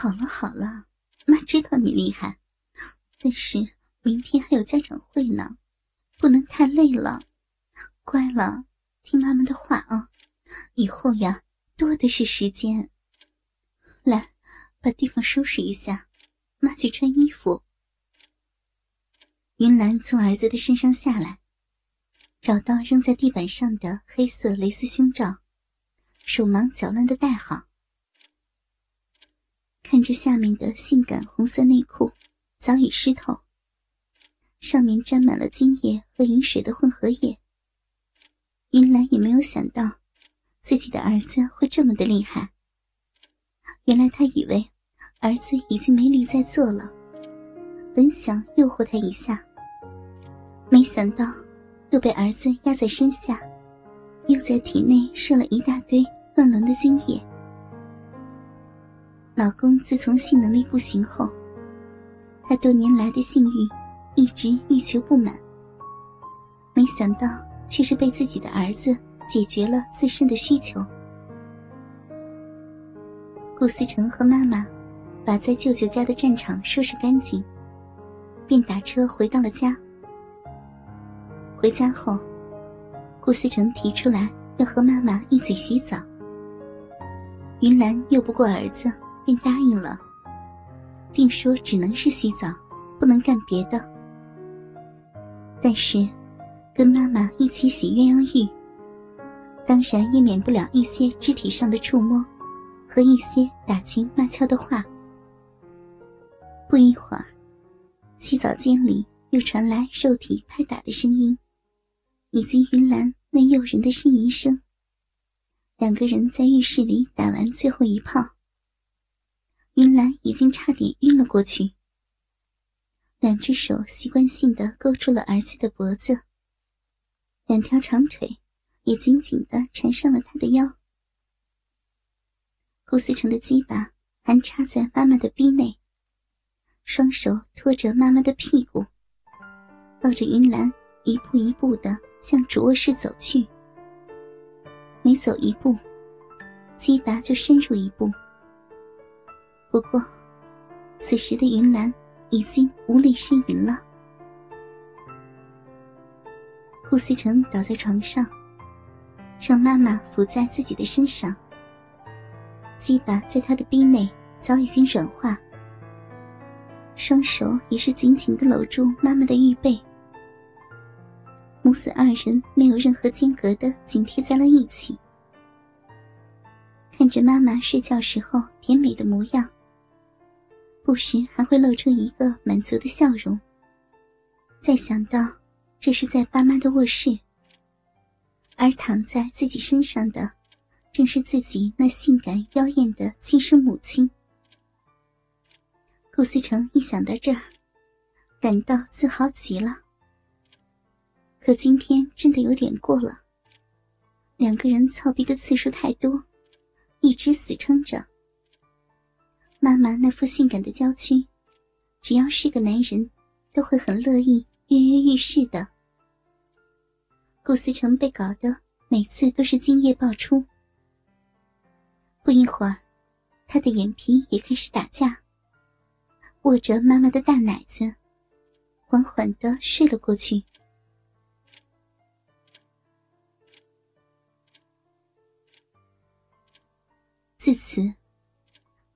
好了好了，妈知道你厉害，但是明天还有家长会呢，不能太累了。乖了，听妈妈的话啊，以后呀多的是时间。来，把地方收拾一下，妈去穿衣服。云兰从儿子的身上下来，找到扔在地板上的黑色蕾丝胸罩，手忙脚乱的戴好。看着下面的性感红色内裤，早已湿透，上面沾满了精液和饮水的混合液。云兰也没有想到，自己的儿子会这么的厉害。原来他以为儿子已经没力再做了，本想诱惑他一下，没想到又被儿子压在身下，又在体内射了一大堆乱伦的精液。老公自从性能力不行后，他多年来的性欲一直欲求不满。没想到却是被自己的儿子解决了自身的需求。顾思成和妈妈把在舅舅家的战场收拾干净，便打车回到了家。回家后，顾思成提出来要和妈妈一起洗澡。云兰拗不过儿子。便答应了，并说只能是洗澡，不能干别的。但是，跟妈妈一起洗鸳鸯浴，当然也免不了一些肢体上的触摸和一些打情骂俏的话。不一会儿，洗澡间里又传来肉体拍打的声音，以及云兰那诱人的呻吟声。两个人在浴室里打完最后一炮。云兰已经差点晕了过去，两只手习惯性的勾住了儿子的脖子，两条长腿也紧紧的缠上了他的腰。顾思成的鸡巴还插在妈妈的逼内，双手托着妈妈的屁股，抱着云兰一步一步的向主卧室走去。每走一步，鸡巴就深入一步。不过，此时的云兰已经无力呻吟了。顾思成倒在床上，让妈妈伏在自己的身上，鸡巴在他的臂内早已经软化，双手也是紧紧的搂住妈妈的玉背，母子二人没有任何间隔的紧贴在了一起，看着妈妈睡觉时候甜美的模样。不时还会露出一个满足的笑容。再想到这是在爸妈的卧室，而躺在自己身上的正是自己那性感妖艳的亲生母亲，顾思成一想到这儿，感到自豪极了。可今天真的有点过了，两个人操逼的次数太多，一直死撑着。妈妈那副性感的娇躯，只要是个男人，都会很乐意跃跃欲试的。顾思成被搞得每次都是精液爆出，不一会儿，他的眼皮也开始打架，握着妈妈的大奶子，缓缓的睡了过去。自此。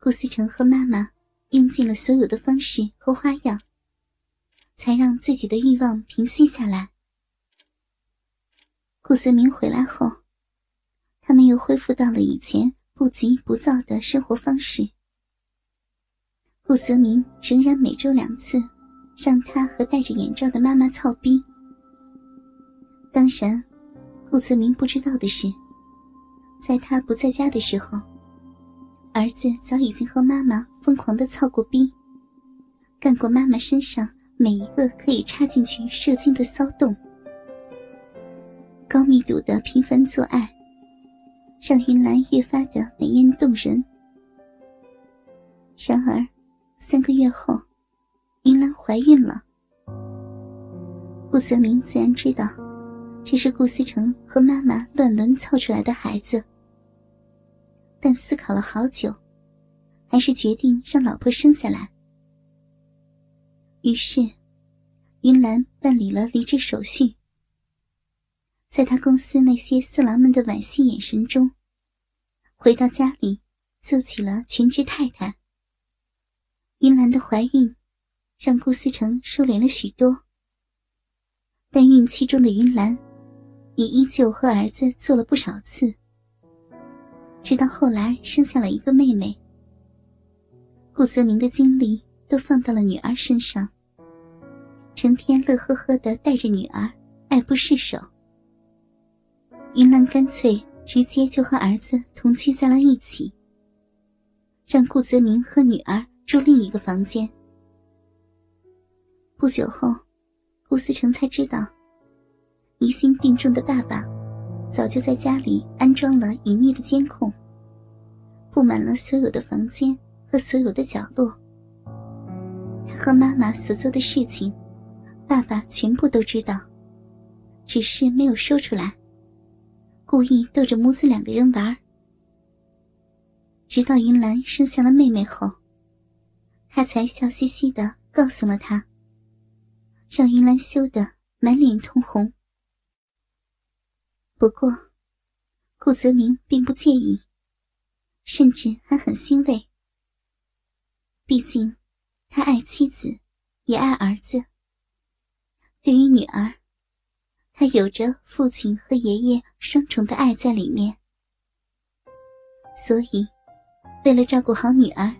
顾思成和妈妈用尽了所有的方式和花样，才让自己的欲望平息下来。顾泽明回来后，他们又恢复到了以前不急不躁的生活方式。顾泽明仍然每周两次让他和戴着眼罩的妈妈操逼。当然，顾泽明不知道的是，在他不在家的时候。儿子早已经和妈妈疯狂的操过逼，干过妈妈身上每一个可以插进去射精的骚洞，高密度的频繁做爱，让云兰越发的美艳动人。然而，三个月后，云兰怀孕了。顾泽明自然知道，这是顾思成和妈妈乱伦操出来的孩子。但思考了好久，还是决定让老婆生下来。于是，云兰办理了离职手续。在他公司那些色狼们的惋惜眼神中，回到家里，做起了全职太太。云兰的怀孕，让顾思成收敛了许多。但孕期中的云兰，也依旧和儿子做了不少次，直到后来生下了一个妹妹。顾泽明的精力都放到了女儿身上，成天乐呵呵的带着女儿，爱不释手。云兰干脆直接就和儿子同居在了一起，让顾泽明和女儿住另一个房间。不久后。顾思成才知道，疑心病重的爸爸早就在家里安装了隐秘的监控，布满了所有的房间和所有的角落。和妈妈所做的事情，爸爸全部都知道，只是没有说出来，故意逗着母子两个人玩。直到云兰生下了妹妹后，他才笑嘻嘻的告诉了她。让云兰羞得满脸通红。不过，顾泽明并不介意，甚至还很欣慰。毕竟，他爱妻子，也爱儿子。对于女儿，他有着父亲和爷爷双重的爱在里面。所以，为了照顾好女儿，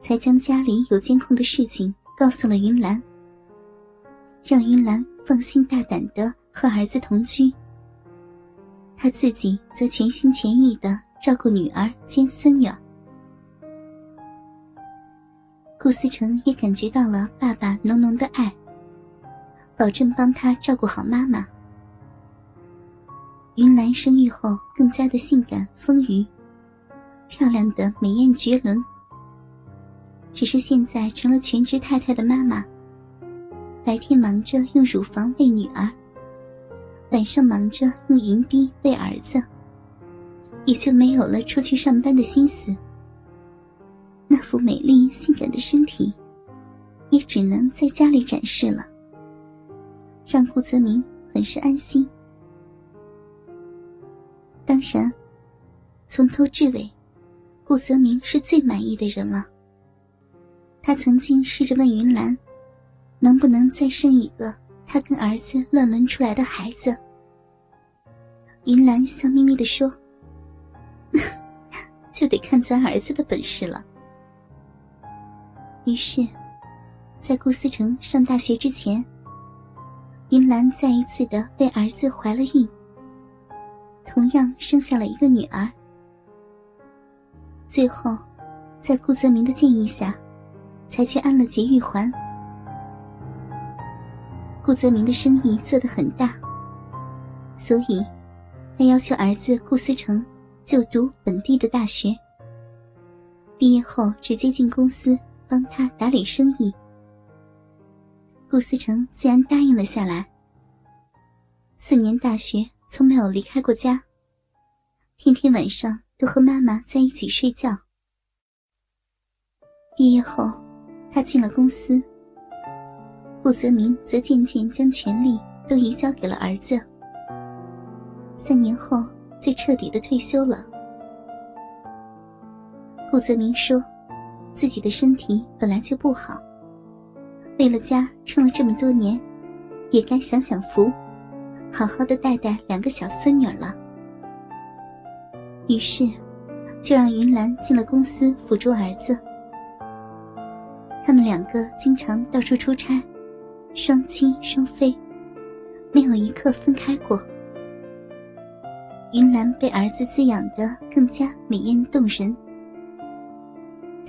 才将家里有监控的事情告诉了云兰。让云兰放心大胆的和儿子同居，他自己则全心全意的照顾女儿兼孙女。顾思成也感觉到了爸爸浓浓的爱，保证帮他照顾好妈妈。云兰生育后更加的性感丰腴，漂亮的美艳绝伦。只是现在成了全职太太的妈妈。白天忙着用乳房喂女儿，晚上忙着用银币喂儿子，也就没有了出去上班的心思。那副美丽性感的身体，也只能在家里展示了，让顾泽明很是安心。当然，从头至尾，顾泽明是最满意的人了。他曾经试着问云兰。能不能再生一个他跟儿子乱伦出来的孩子？云兰笑眯眯的说：“ 就得看咱儿子的本事了。”于是，在顾思成上大学之前，云兰再一次的为儿子怀了孕，同样生下了一个女儿。最后，在顾泽明的建议下，才去安了节育环。顾泽明的生意做得很大，所以他要求儿子顾思成就读本地的大学。毕业后直接进公司帮他打理生意。顾思成自然答应了下来。四年大学从没有离开过家，天天晚上都和妈妈在一起睡觉。毕业后，他进了公司。顾泽明则渐渐将权力都移交给了儿子。三年后，就彻底的退休了。顾泽明说：“自己的身体本来就不好，为了家撑了这么多年，也该享享福，好好的带带两个小孙女了。”于是，就让云兰进了公司辅助儿子。他们两个经常到处出差。双亲双飞，没有一刻分开过。云兰被儿子滋养的更加美艳动人。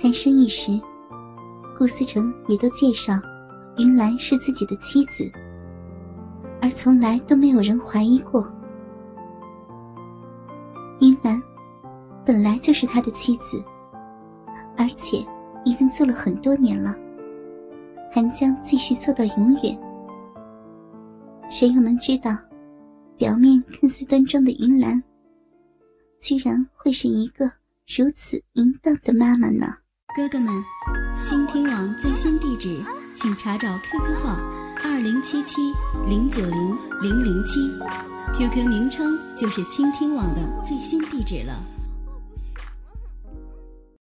谈生意时，顾思成也都介绍云兰是自己的妻子，而从来都没有人怀疑过。云兰本来就是他的妻子，而且已经做了很多年了。还将继续做到永远。谁又能知道，表面看似端庄的云兰，居然会是一个如此淫荡的妈妈呢？哥哥们，倾听网最新地址，请查找 QQ 号二零七七零九零零零七，QQ 名称就是倾听网的最新地址了。